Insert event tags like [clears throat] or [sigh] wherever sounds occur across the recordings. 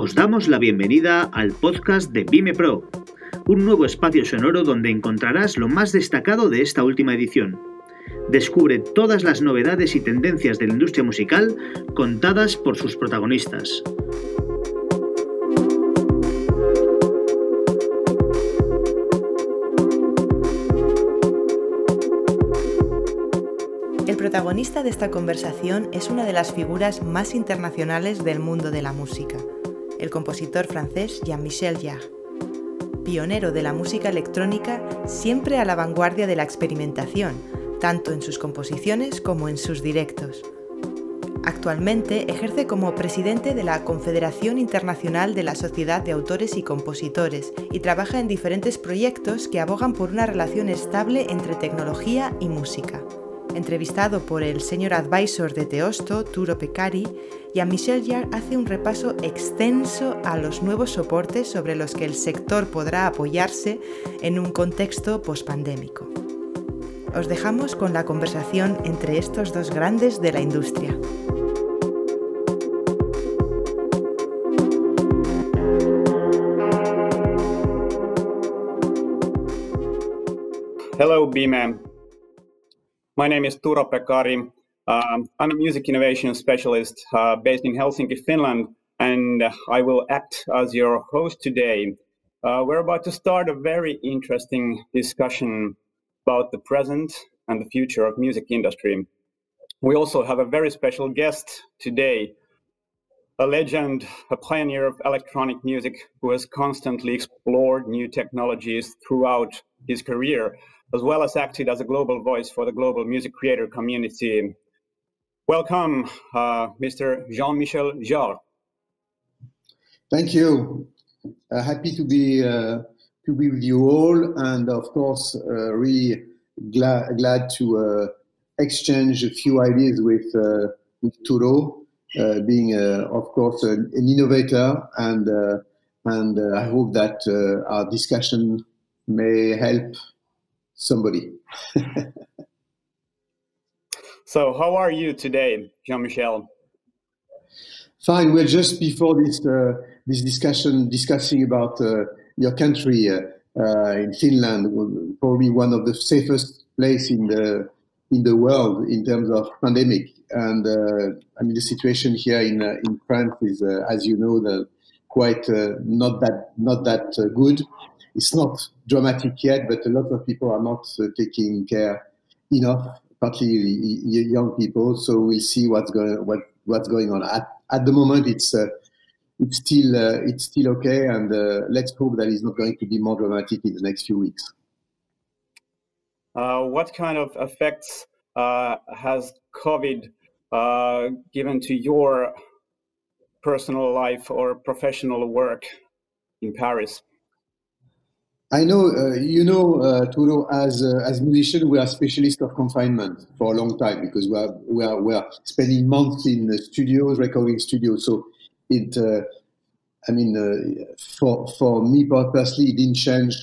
Os damos la bienvenida al podcast de Vime Pro, un nuevo espacio sonoro donde encontrarás lo más destacado de esta última edición. Descubre todas las novedades y tendencias de la industria musical contadas por sus protagonistas. El protagonista de esta conversación es una de las figuras más internacionales del mundo de la música, el compositor francés Jean-Michel Jarre. Pionero de la música electrónica, siempre a la vanguardia de la experimentación, tanto en sus composiciones como en sus directos. Actualmente ejerce como presidente de la Confederación Internacional de la Sociedad de Autores y Compositores y trabaja en diferentes proyectos que abogan por una relación estable entre tecnología y música entrevistado por el señor advisor de Teosto, Turo Pecari, y a Michel Jarre hace un repaso extenso a los nuevos soportes sobre los que el sector podrá apoyarse en un contexto pospandémico. Os dejamos con la conversación entre estos dos grandes de la industria. Hello, B-Man. My name is Turo Pekari. Um, I'm a music innovation specialist uh, based in Helsinki, Finland, and I will act as your host today. Uh, we're about to start a very interesting discussion about the present and the future of music industry. We also have a very special guest today, a legend, a pioneer of electronic music who has constantly explored new technologies throughout his career as well as acted as a global voice for the global music creator community. Welcome, uh, Mr. Jean-Michel Jarre. Thank you. Uh, happy to be uh, to be with you all, and of course, uh, really glad glad to uh, exchange a few ideas with uh, with Turo, being of course an, an, innovator, and and I hope that our discussion may help somebody. [laughs] so, how are you today, Jean Michel? Fine. We're just before this uh, this discussion discussing about uh, your country uh, uh in Finland, probably one of the safest place in the in the world in terms of pandemic. And uh, I mean, the situation here in uh, in France is, as you know, the quite not that not that good it's not dramatic yet, but a lot of people are not uh, taking care enough, particularly young people. So we'll see what's going what what's going on. At, at the moment, it's uh, it's still uh, it's still okay, and uh, let's hope that it's not going to be more dramatic in the next few weeks. Uh, what kind of effects uh, has COVID given to your personal life or professional work in Paris? I know, uh, you know, uh, Turo, as uh, as musicians, we are specialists of confinement for a long time because we are we are, we are spending months in the studios, recording studios. So it, uh, I mean, uh, for for me personally, it didn't change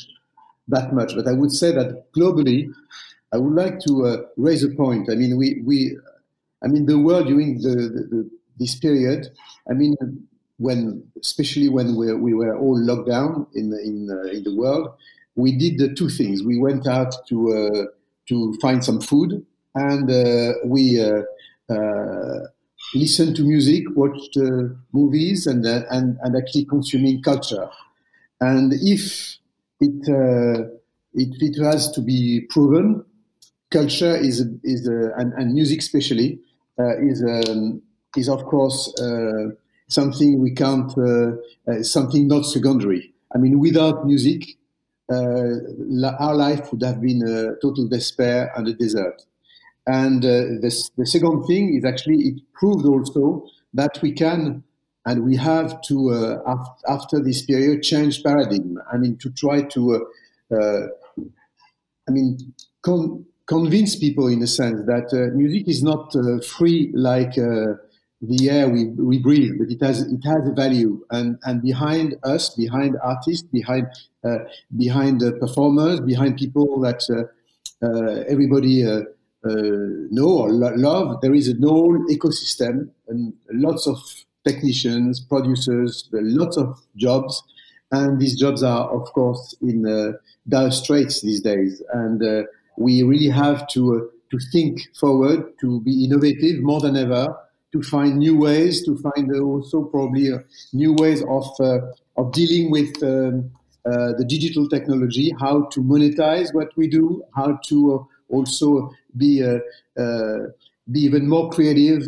that much. But I would say that globally, I would like to uh, raise a point. I mean, we we, I mean, the world during the, the, the this period. I mean, when, especially when we, we were all locked down in in, uh, in the world, we did the two things. We went out to uh, to find some food, and uh, we uh, listened to music, watched movies, and and and actually consuming culture. And if it it, it has to be proven, culture is is and, and music especially is um, is of course something we can't, uh, uh, something not secondary. I mean, without music, uh, our life would have been a total despair and a desert. And this, the second thing is actually it proved also that we can and we have to uh, after this period change paradigm i mean to try to uh, uh, i mean con- convince people in a sense that music is not free like the air we, we breathe, but it has it has a value, and and behind us, behind artists, behind uh, behind performers, behind people that uh, uh everybody uh, uh, know or lo- love, there is a whole ecosystem and lots of technicians, producers, lots of jobs, and these jobs are, of course, in dire straits these days. And we really have to to think forward, to be innovative more than ever, to find new ways, to find also probably new ways of of dealing with. Um, uh, the digital technology, how to monetize what we do, how to uh, also be uh, be even more creative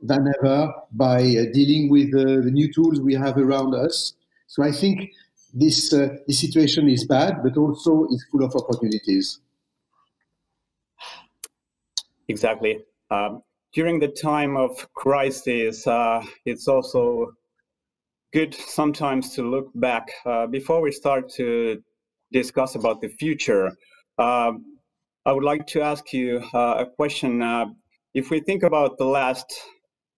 than ever by dealing with the new tools we have around us. So I think this this situation is bad, but also is full of opportunities. Exactly. Um, during the time of crisis, uh, it's also good sometimes to look back. Uh, before we start to discuss about the future, uh, I would like to ask you uh, a question. Uh, if we think about the last,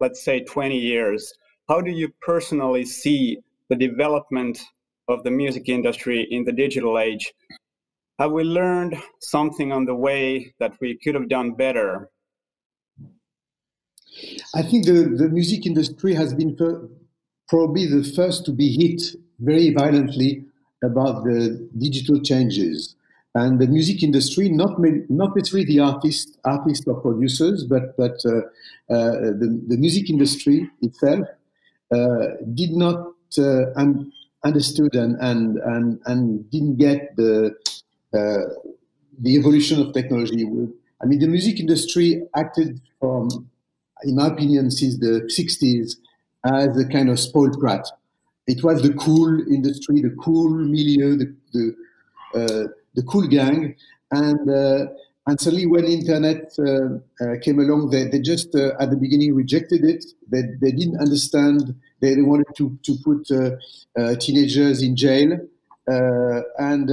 let's say, 20 years, how do you personally see the development of the music industry in the digital age? Have we learned something on the way that we could have done better? I think the, the music industry has been probably the first to be hit very violently about the digital changes. And the music industry, not not necessarily the artists, artists or producers, but but uh, uh, the, the music industry itself uh, did not uh, un- understood and, and and and didn't get the uh, the evolution of technology. I mean, the music industry acted from, in my opinion, since the 60s as a kind of spoiled brat. It was the cool industry, the cool milieu, the the, uh, the cool gang, and uh, and suddenly when internet uh, uh came along, they, they just uh, at the beginning rejected it. They, they didn't understand. They, they wanted to to put uh, teenagers in jail, and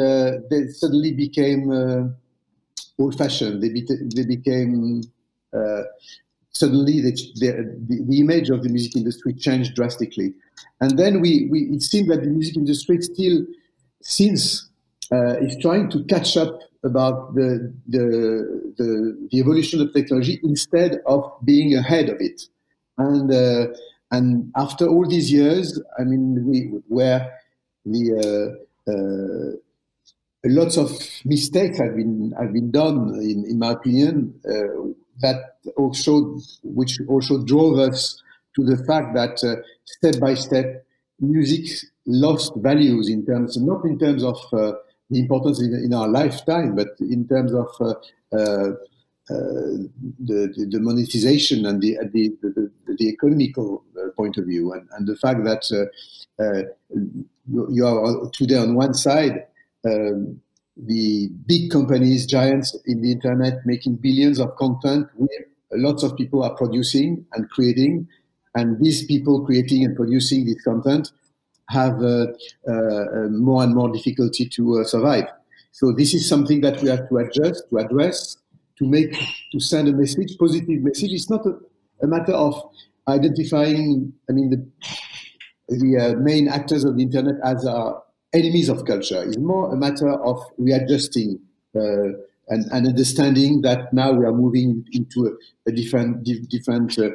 they suddenly became old-fashioned. They, be, they became suddenly the, the, the, image of the music industry changed drastically. And then we, we it seems that the music industry still, since uh, is trying to catch up about the, the, the, the, evolution of technology instead of being ahead of it. And, uh, and after all these years, I mean, we, where the, uh, uh lots of mistakes have been, have been done, in, in my opinion, uh, that also which also drove us to the fact that uh, step by step music lost values in terms not in terms of uh, the importance in, in, our lifetime but in terms of uh, uh, uh the, the, monetization and the the, the, the economical point of view. And, and the fact that you are today on one side um, the big companies, giants in the internet, making billions of content where lots of people are producing and creating. And these people creating and producing this content have uh, uh, more and more difficulty to uh, survive. So this is something that we have to adjust, to address, to make, to send a message, positive message. It's not a, a matter of identifying, I mean, the, the uh, main actors of the internet as our enemies of culture. It's more a matter of readjusting uh, and, and, understanding that now we are moving into a, a different, di- different, uh,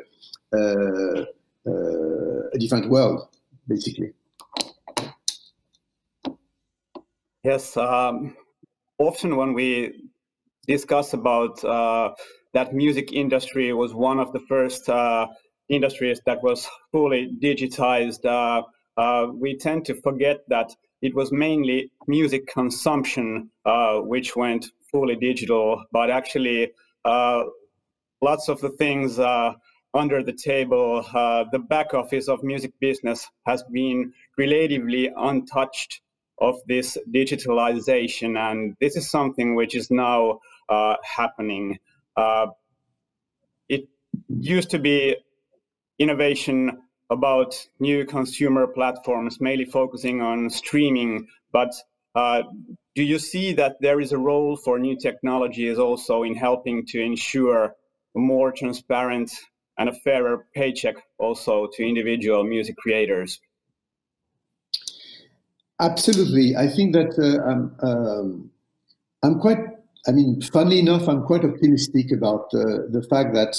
uh, uh, a different world, basically. Yes, um, often when we discuss about uh, that music industry was one of the first uh, industries that was fully digitized, we tend to forget that it was mainly music consumption uh, which went fully digital, but actually uh, lots of the things uh, under the table, uh, the back office of music business has been relatively untouched of this digitalization, and this is something which is now uh, happening. Uh, it used to be innovation about new consumer platforms, mainly focusing on streaming. But uh, do you see that there is a role for new technologies also in helping to ensure a more transparent and a fairer paycheck also to individual music creators? Absolutely. I think that uh, I'm, um, I'm quite, I mean, funnily enough, I'm quite optimistic about uh, the fact that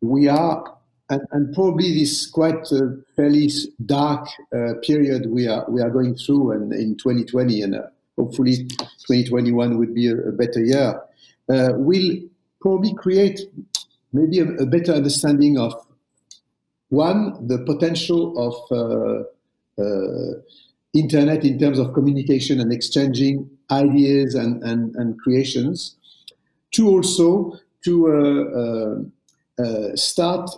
we are and, and, probably this quite uh, fairly dark uh, period we are we are going through, and in 2020, and uh, hopefully 2021 would be a, a better year, uh, will probably create maybe a, a, better understanding of one the potential of uh, internet in terms of communication and exchanging ideas and, and, and creations. Two also to uh, start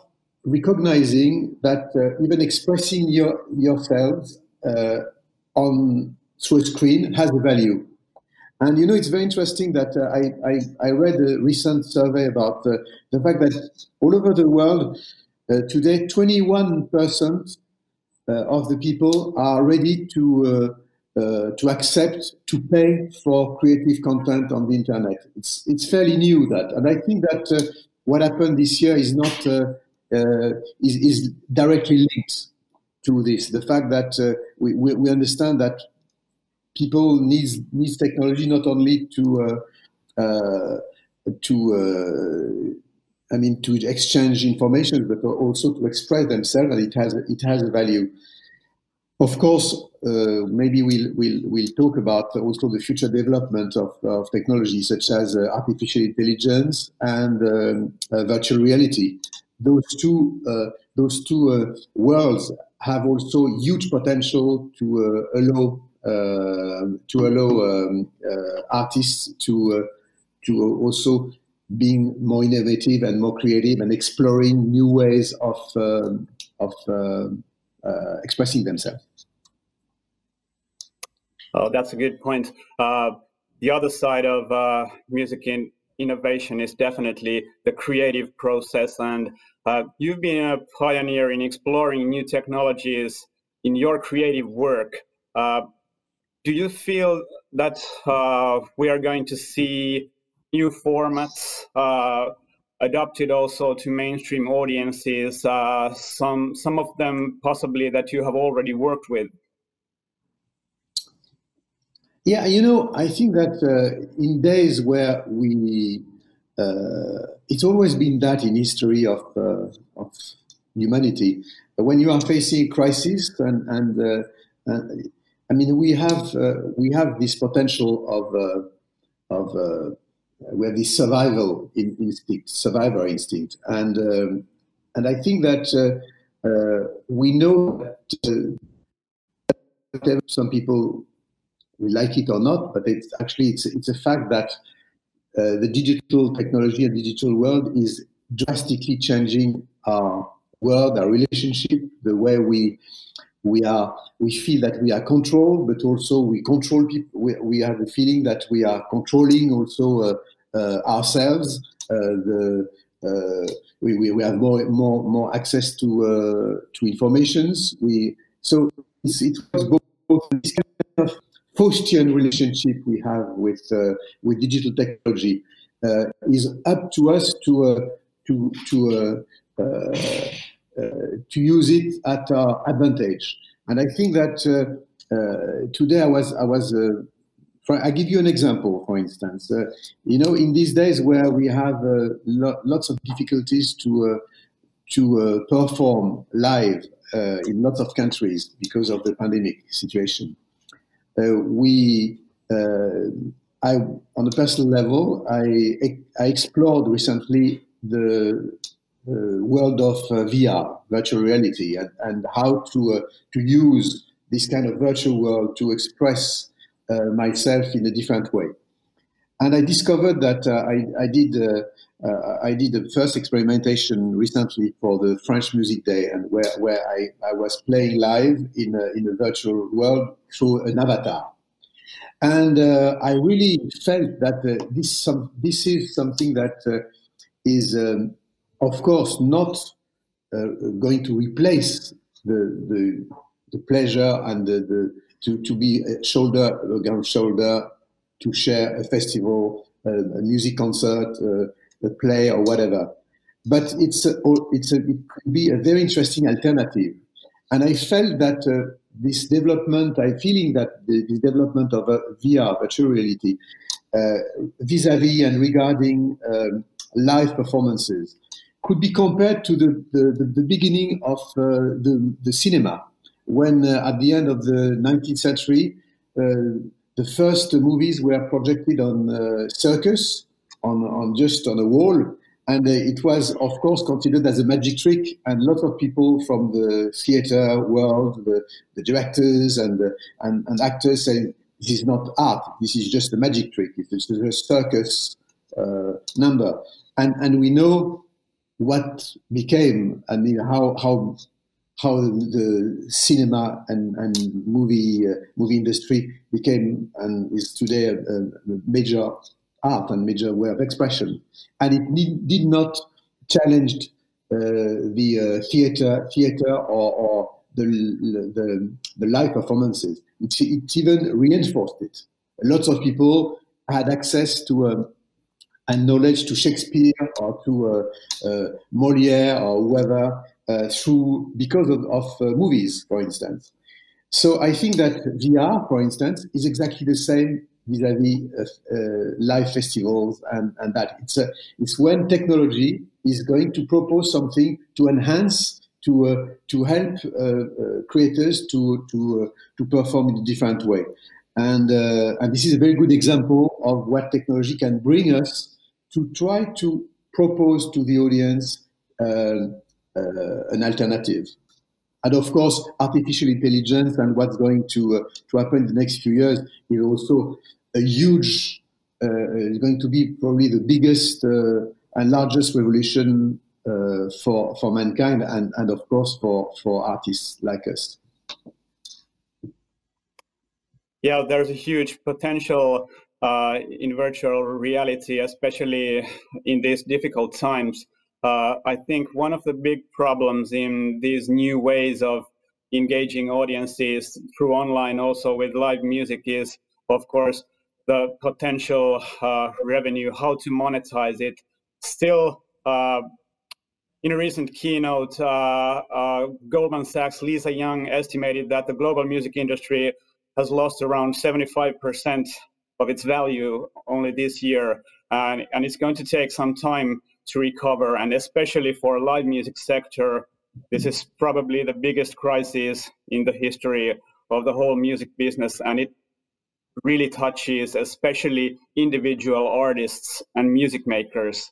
recognizing that uh, even expressing your, yourselves uh, on through a screen has a value. And you know, it's very interesting that uh, I, I, I, read a recent survey about uh, the fact that all over the world uh, today, 21% of the people are ready to to accept to pay for creative content on the internet. It's it's fairly new that, and I think that what happened this year is not uh, uh, is, is, directly linked to this. The fact that uh, we, we, understand that people needs needs technology not only to to I mean to exchange information, but also to express themselves, and it has it has a value. Of course, uh, maybe we'll, we'll, we'll talk about also the future development of, of technology such as uh, artificial intelligence and um, uh, virtual reality. Those two, uh, those two uh, worlds have also huge potential to uh, allow to allow um, artists to to also being more innovative and more creative and exploring new ways of um, of expressing themselves. Oh, that's a good point. Uh, the other side of uh, music in innovation is definitely the creative process. And uh, you've been a pioneer in exploring new technologies in your creative work. Uh, do you feel that uh, we are going to see new formats adopted also to mainstream audiences, uh, some some of them possibly that you have already worked with? Yeah, you know, I think that uh, in days where we, uh, it's always been that in history of uh, of humanity, when you are facing crisis and and uh, I mean we have uh, we have this potential of of we have this survival instinct, survivor instinct, and um, and I think that uh, uh, we know that uh, some people will like it or not, but it's actually it's it's a fact that uh, the digital technology and digital world is drastically changing our world, our relationship, the way we we are we feel that we are controlled, but also we control people. We, we have the feeling that we are controlling also uh, uh, ourselves. Uh, the uh, we, we, we have more more more access to to informations. We so it was both, both Faustian relationship we have with with digital technology is up to us to to to uh, to use it at our advantage. And I think that uh, uh, today I was I was I give you an example, for instance. Uh, you know, in these days where we have uh, lo- lots of difficulties to uh, to uh, perform live uh, in lots of countries because of the pandemic situation, uh, Uh, we, uh, I, on a personal level, I I explored recently the world of uh, VR, virtual reality, and, and how to to use this kind of virtual world to express uh, myself in a different way. And I discovered that uh, I, I, did uh, I did the first experimentation recently for the French Music Day, and where, where I, I was playing live in a, in a virtual world through an avatar. And uh, I really felt that uh, this some, this is something that uh, is, um, of course, not going to replace the, the, the pleasure and the, the to, to be shoulder against shoulder to share a festival, a music concert, a play, or whatever. But it's a, it's a, it could be a very interesting alternative. And I felt that uh, this development, I feeling that the, the development of uh, VR, virtual reality, uh, vis-a-vis and regarding um, live performances, could be compared to the, the, the beginning of uh, the, the cinema, when uh, at the end of the 19th century, uh, the first movies were projected on uh, circus, on, on just on a wall, and uh, it was, of course, considered as a magic trick. And lots of people from the theater world, the, the directors and, and, and actors, say this is not art. This is just a magic trick. It's a circus uh, number. And and we know what became. I mean, how how how the cinema and, and movie uh, movie industry became and is today a, a, major art and major way of expression, and it need, did not challenge uh, the uh, theater theater or, or the, the the live performances. It, it even reinforced it. Lots of people had access to um, and knowledge to Shakespeare or to uh, uh, Molière or whoever uh, through because of, of uh, movies, for instance. So I think that VR, for instance, is exactly the same vis-à-vis uh, live festivals and, and that it's a, it's when technology is going to propose something to enhance to uh, to help uh, uh, creators to to to perform in a different way and and this is a very good example of what technology can bring us to try to propose to the audience uh, uh, an alternative. And of course, artificial intelligence and what's going to, uh, to happen in the next few years is also a huge, is going to be probably the biggest and largest revolution uh, for for mankind and and of course for for artists like us. Yeah, there's a huge potential uh, in virtual reality, especially in these difficult times. Uh, I think one of the big problems in these new ways of engaging audiences through online, also with live music, is of course the potential uh, revenue, how to monetize it. Still, uh, in a recent keynote, uh, uh, Goldman Sachs' Lisa Yang estimated that the global music industry has lost around 75% of its value only this year, and, and it's going to take some time to recover. And especially for a live music sector, this is probably the biggest crisis in the history of the whole music business, and it really touches especially individual artists and music makers.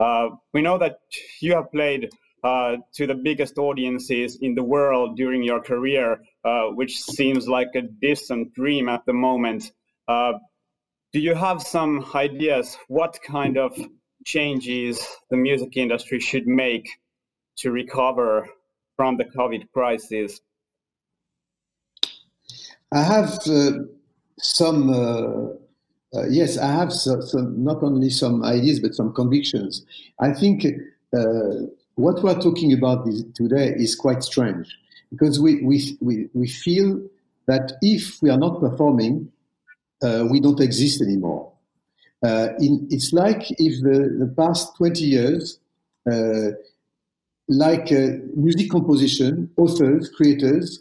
Uh, we know that you have played uh, to the biggest audiences in the world during your career, uh, which seems like a distant dream at the moment. Uh, do you have some ideas what kind of changes the music industry should make to recover from the COVID crisis? I have uh, some, uh, uh, yes, I have some, some, not only some ideas, but some convictions. I think uh, what we're talking about today is quite strange because we, we, we, we feel that if we are not performing, uh, we don't exist anymore. Uh, in, it's like if the, the past 20 years, uh, like uh, music composition, authors, creators,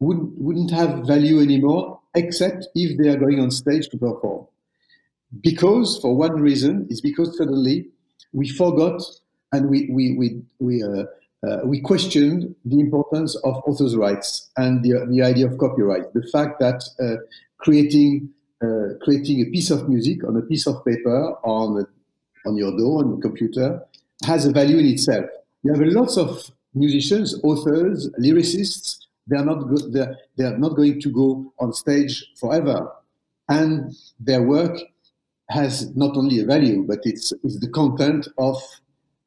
would, wouldn't have value anymore except if they are going on stage to perform. Because, for one reason, is because suddenly we forgot and we, we, we, we, uh, uh, we questioned the importance of authors' rights and the, the idea of copyright. The fact that uh, creating uh, creating a piece of music on a piece of paper on on your door on your computer has a value in itself. You have lots of musicians, authors, lyricists. They are not go- they're, they are not going to go on stage forever, and their work has not only a value, but it's, it's the content of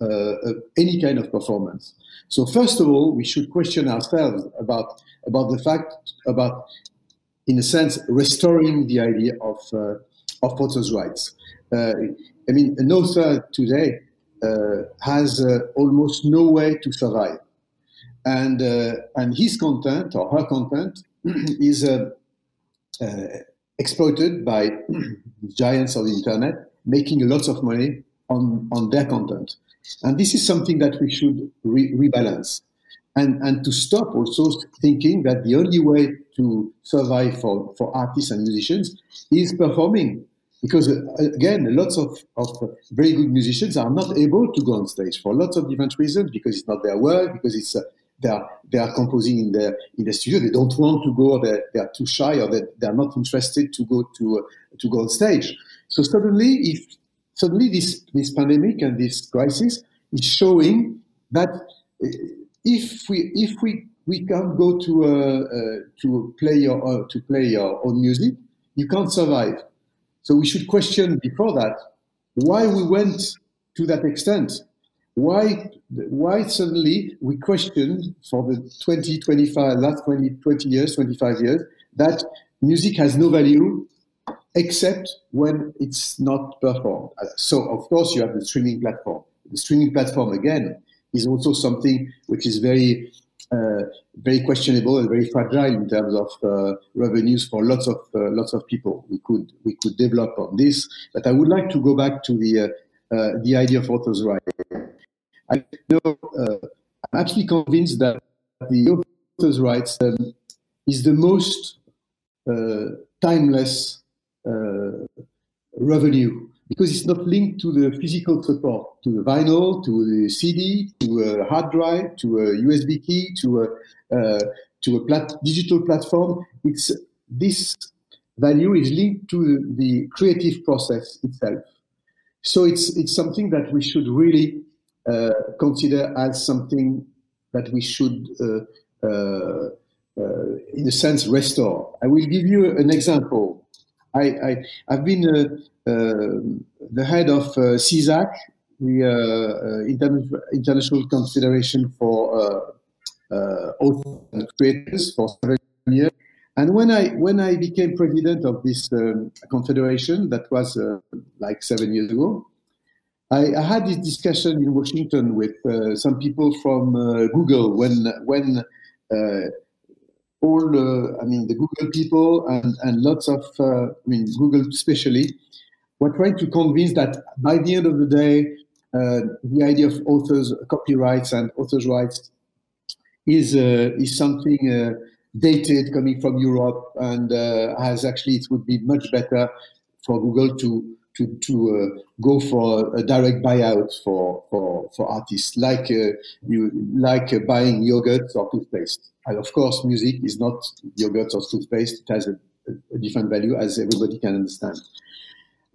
uh, any kind of performance. So first of all, we should question ourselves about about the fact about in a sense, restoring the idea of, uh, of authors' rights. Uh, I mean, an author today uh, has almost no way to survive. And, and his content or her content [clears throat] is exploited by [clears throat] giants of the internet, making lots of money on, on their content. And this is something that we should re- rebalance and, and to stop also thinking that the only way to survive for, for artists and musicians is performing. because uh, again, lots of, of very good musicians are not able to go on stage for lots of different reasons. Because it's not their work. Because it's uh, they are they are composing in the in the studio. They don't want to go. They they are too shy, or they, they are not interested to go to uh, to go on stage. So suddenly, if suddenly this this pandemic and this crisis is showing that uh, if we if we we can't go to uh, uh, to play your uh, to play your own music, you can't survive. So we should question before that why we went to that extent. Why why suddenly we questioned for the 20, 25, last 20, 20 years, 25 years, that music has no value except when it's not performed. So of course you have the streaming platform. The streaming platform again is also something which is very uh, very questionable and very fragile in terms of uh, revenues for lots of uh, lots of people. We could we could develop on this, but I would like to go back to the the idea of authors' rights. I know I'm actually convinced that the authors' rights um, is the most timeless revenue because it's not linked to the physical support, to the vinyl, to the CD, to a hard drive, to a USB key, to a uh, to a plat- digital platform. It's this value is linked to the creative process itself. So it's it's something that we should really uh, consider as something that we should, uh, uh, uh in a sense, restore. I will give you an example. I, I have been uh, uh, the head of uh, CISAC, the uh, International Confederation for Authors and Creators, for seven years. And when I when I became president of this um, confederation, that was uh, like seven years ago, I, I, had this discussion in Washington with uh, some people from uh, Google when when all I mean the Google people and, and lots of I mean Google especially we're trying to convince that by the end of the day, uh, the idea of authors, copyrights, and authors' rights is uh, is something uh, dated coming from Europe, and uh, has actually it would be much better for Google to to to uh, go for a direct buyout for for, for artists, like uh, you like buying yogurt or toothpaste. And of course, music is not yogurt or toothpaste; it has a, a different value, as everybody can understand.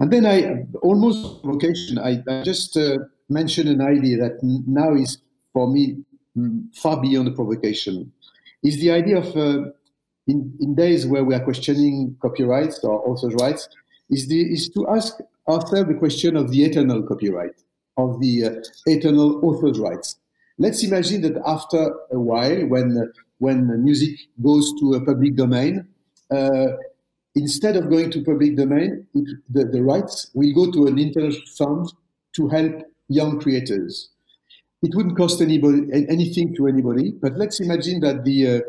And then I almost vocation. I, I just uh, mentioned an idea that now is for me mm, far beyond the provocation. Is the idea of uh, in, in days where we are questioning copyrights or authors' rights, is the is to ask ourselves the question of the eternal copyright, of the uh, eternal authors' rights. Let's imagine that after a while, when when music goes to a public domain, uh, instead of going to public domain, it, the, the rights will go to an international fund to help young creators. It wouldn't cost anybody anything to anybody, but let's imagine that the uh,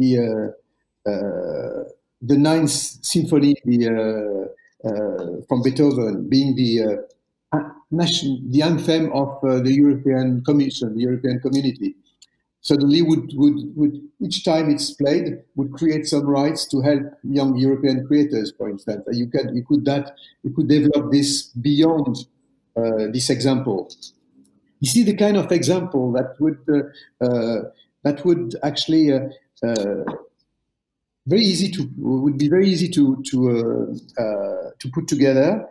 the uh, uh, the Ninth Symphony, the uh, from Beethoven, being the uh, nation, the anthem of the European Commission, the European Community, suddenly would, would, would each time it's played would create some rights to help young European creators, for instance. You could you could that you could develop this beyond uh, this example. You see the kind of example that would uh, uh, that would actually uh, uh, very easy to would be very easy to to uh, to put together,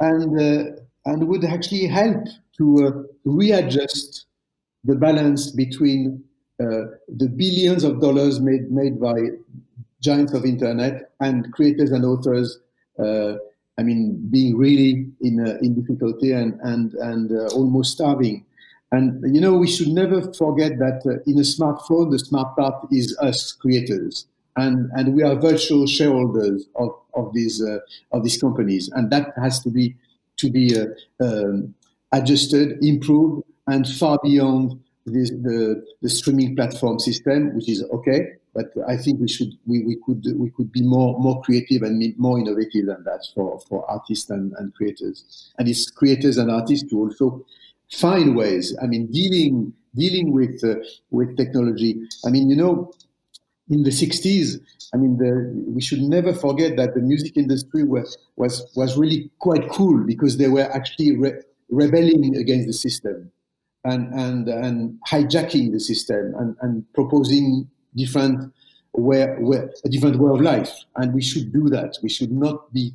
and and would actually help to readjust the balance between uh, the billions of dollars made made by giants of internet and creators and authors. Uh, I mean, being really in uh, in difficulty and and and almost starving. And you know, we should never forget that in a smartphone, the smart part is us creators and and we are virtual shareholders of of these uh, of these companies, and that has to be to be uh, um, adjusted, improved, and far beyond this, the, the streaming platform system, which is okay, but I think we should we, we could we could be more more creative and more innovative than that for, for artists and, and creators. And it's creators and artists to also find ways. I mean, dealing dealing with uh, with technology. I mean, you know, in the 60s, I mean, the, we should never forget that the music industry was, was, was really quite cool because they were actually re- rebelling against the system and, and, and hijacking the system and, and proposing different way, way, a different way of life. And we should do that. We should not be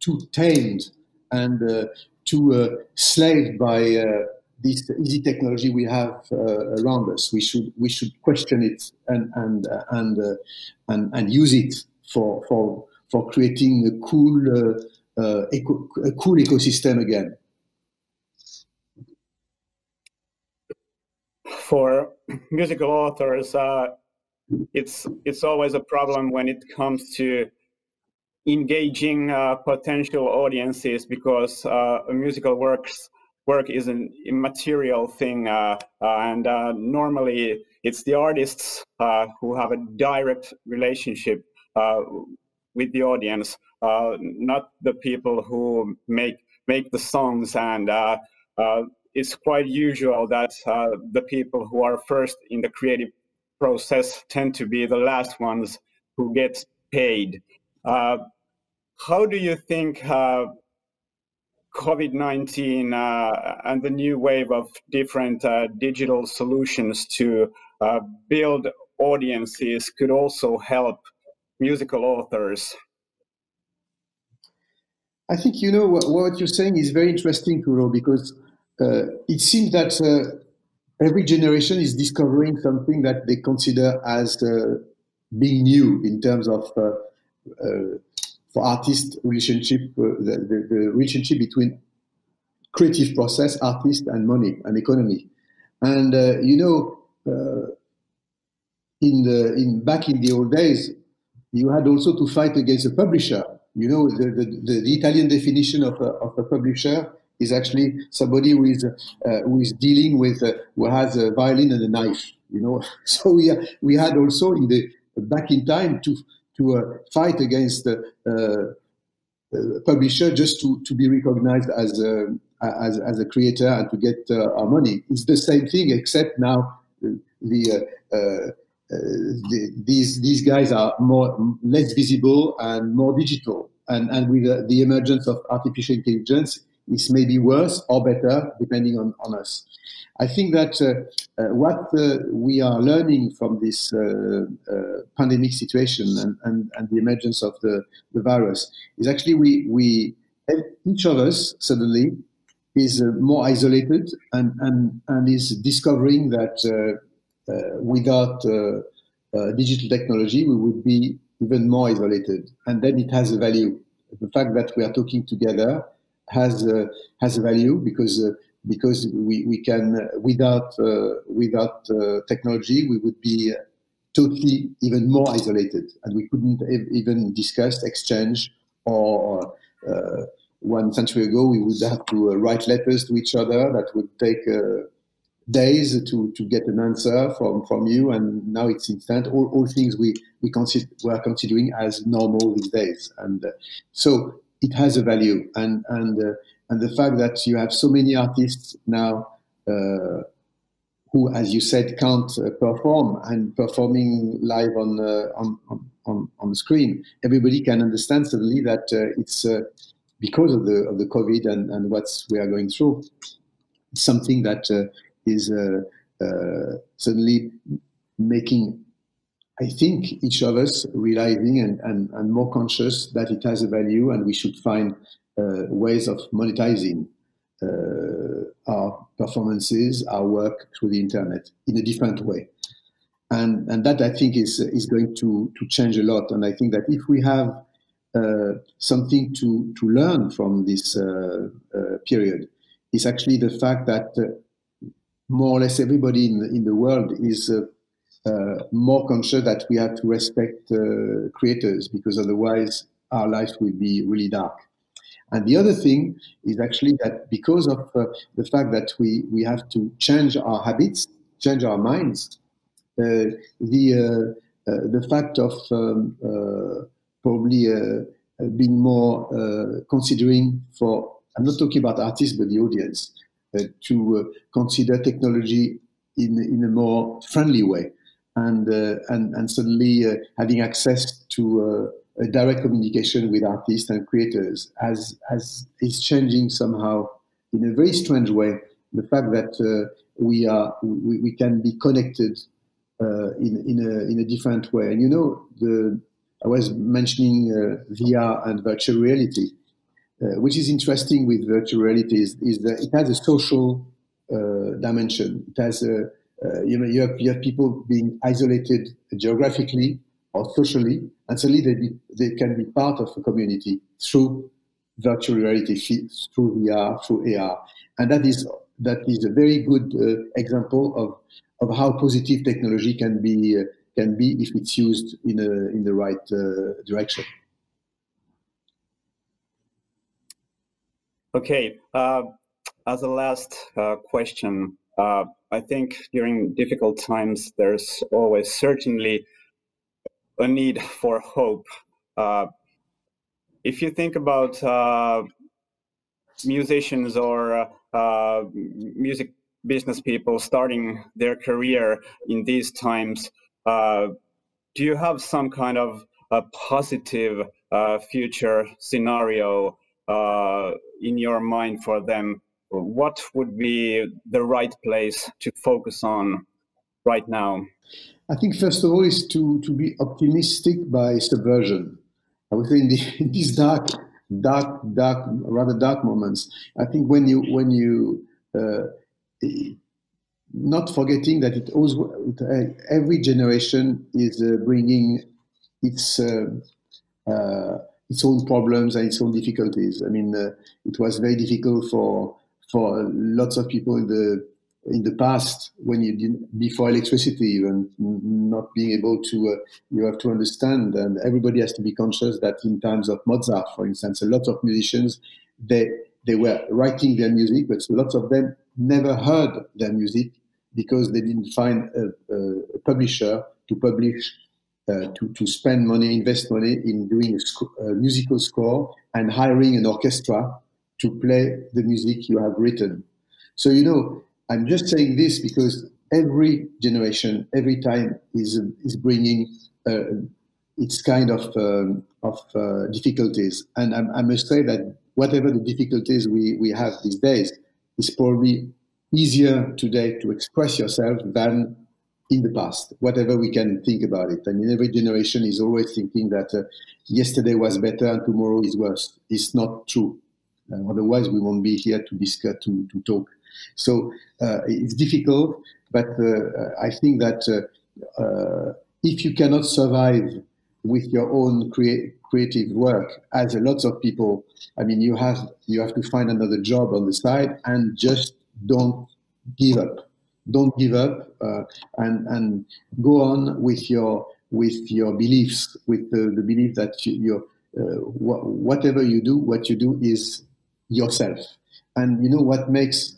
too tamed and uh, too uh, slaved by uh, this easy technology we have uh, around us. We should we should question it and and uh, and, uh, and and use it for for for creating a cool eco, a cool ecosystem again. For musical authors, it's it's always a problem when it comes to engaging uh, potential audiences because uh, musical works work is an immaterial thing, uh, uh and uh, normally it's the artists uh, who have a direct relationship with the audience, not the people who make make the songs. And it's quite usual that the people who are first in the creative process tend to be the last ones who get paid. Uh, how do you think uh, COVID 19 uh, and the new wave of different uh, digital solutions to uh, build audiences could also help musical authors? I think you know what, what you're saying is very interesting, Turo, because uh, it seems that uh, every generation is discovering something that they consider as uh, being new in terms of for artist relationship, uh, the, the, the, relationship between creative process, artist, and money and economy. And uh, you know, uh, in the in back in the old days, you had also to fight against a publisher. You know, the, the, the Italian definition of a, of a publisher is actually somebody who is uh, who is dealing with uh, who has a violin and a knife. You know, [laughs] so we we had also in the back in time to to uh, fight against the uh, publisher just to, to be recognized as a, as, as a creator and to get uh, our money. It's the same thing, except now the, uh, the, these these guys are more less visible and more digital. And and with the emergence of artificial intelligence, it's maybe worse or better depending on, on us. I think that uh, uh, what uh, we are learning from this uh, uh, pandemic situation and, and, and, the emergence of the, the virus is actually we, we each of us suddenly is uh, more isolated and, and, and is discovering that without digital technology we would be even more isolated and then it has a value. The fact that we are talking together has uh, has a value because uh, because we, we can uh, without without technology we would be totally even more isolated and we couldn't even discuss exchange or one century ago we would have to write letters to each other that would take days to, to get an answer from, from you, and now it's instant. All, all things we we consider are considering as normal these days, and uh, so it has a value, and and uh, and the fact that you have so many artists now uh, who, as you said, can't uh, perform and performing live on, uh, on on on the screen, everybody can understand suddenly that uh, it's because of the of the COVID and and what we are going through, something that is suddenly making I think each of us realizing and, and, and more conscious that it has a value and we should find uh, ways of monetizing uh, our performances, our work through the internet in a different way. And, and that I think is, is going to, to change a lot. And I think that if we have uh, something to, to learn from this uh, uh, period, is actually the fact that uh, more or less everybody in, in the world is uh, more conscious that we have to respect uh, creators because otherwise our lives will be really dark. And the other thing is actually that because of uh, the fact that we, we have to change our habits, change our minds, uh, the, uh, uh, the fact of um, probably being more considering for, I'm not talking about artists, but the audience, to consider technology in, in a more friendly way and uh, and and suddenly uh, having access to uh, a direct communication with artists and creators has has is changing somehow in a very strange way. The fact that uh, we are we, we can be connected uh, in in a in a different way. And you know the I was mentioning uh, VR and virtual reality which is interesting with virtual reality is, is that it has a social dimension. It has a uh, you know, you have, you have people being isolated geographically or socially, and suddenly they, be, they can be part of a community through virtual reality, through VR, through AR, and that is that is a very good uh, example of of how positive technology can be uh, can be if it's used in a in the right uh, direction. Okay, uh, as a last uh, question, uh, I think during difficult times, there's always certainly a need for hope. Uh, if you think about uh, musicians or uh, music business people starting their career in these times, uh, do you have some kind of a positive uh, future scenario in your mind for them what would be the right place to focus on right now? I think first of all is to, to be optimistic by subversion. I would say in, the, in these dark, dark, dark, rather dark moments, I think when you when you uh, not forgetting that it always every generation is uh, bringing its uh, uh, its own problems and its own difficulties. I mean, uh, it was very difficult for for lots of people in the in the past when you didn't before electricity even not being able to uh, you have to understand and everybody has to be conscious that in times of Mozart for instance a lot of musicians they they were writing their music but lots of them never heard their music because they didn't find a, a publisher to publish uh, to, to spend money invest money in doing a, sc- a musical score and hiring an orchestra to play the music you have written. So, you know, I'm just saying this because every generation, every time is, is bringing uh, its kind of, um, of uh, difficulties. And I, I, must say that whatever the difficulties we, we have these days, it's probably easier today to express yourself than in the past, whatever we can think about it. I mean, every generation is always thinking that uh, yesterday was better and tomorrow is worse. It's not true. Uh, otherwise, we won't be here to discuss, to, to talk. So uh, it's difficult, but uh, I think that if you cannot survive with your own crea- creative work, as a lot of people, I mean, you have you have to find another job on the side and just don't give up. Don't give up uh, and and go on with your with your beliefs, with the, the belief that you, uh, wh- whatever you do, what you do is yourself. And you know what makes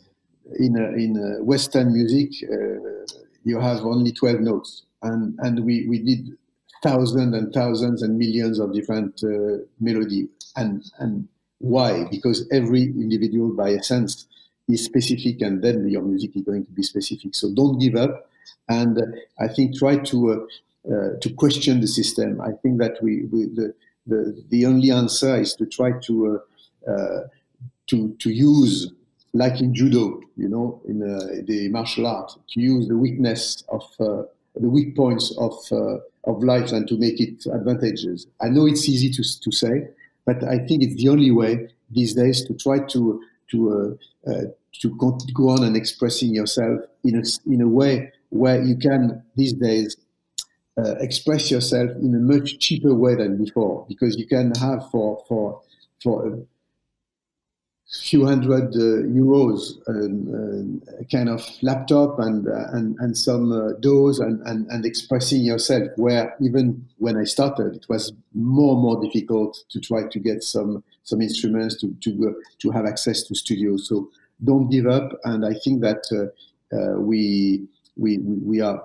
in a, in a Western music, uh, you have only 12 notes. And, and we, we did thousands and thousands and millions of different uh, melody. And, and why? Because every individual by essence is specific and then your music is going to be specific. So don't give up. And uh, I think try to, uh, uh, to question the system. I think that we, we the, the, the only answer is to try to uh, to, to use, like in judo, you know, in uh, the martial art, to use the weakness of uh, the weak points of uh, of life and to make it advantageous. I know it's easy to to say, but I think it's the only way these days to try to to uh, uh, to go on and expressing yourself in a in a way where you can these days uh, express yourself in a much cheaper way than before because you can have for for for few hundred uh, euros, um, uh, kind of laptop and uh, and and some uh, DAWs and, and and expressing yourself. Where even when I started, it was more and more difficult to try to get some some instruments to to to have access to studios. So don't give up, and I think that uh, uh, we we we are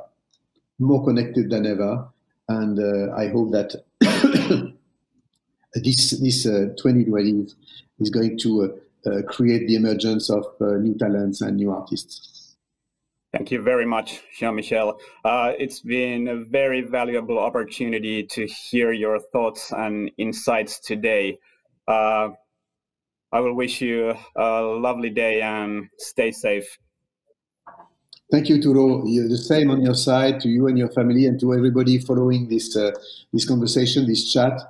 more connected than ever, and I hope that. [coughs] this this 2020 is going to uh, create the emergence of uh, new talents and new artists. Thank you very much, Jean Michel. Uh, it's been a very valuable opportunity to hear your thoughts and insights today. Uh, I will wish you a lovely day and stay safe. Thank you, Turo. You're the same on your side to you and your family, and to everybody following this uh, this conversation, this chat.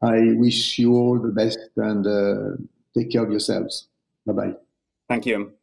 I wish you all the best and uh, take care of yourselves. Bye bye. Thank you.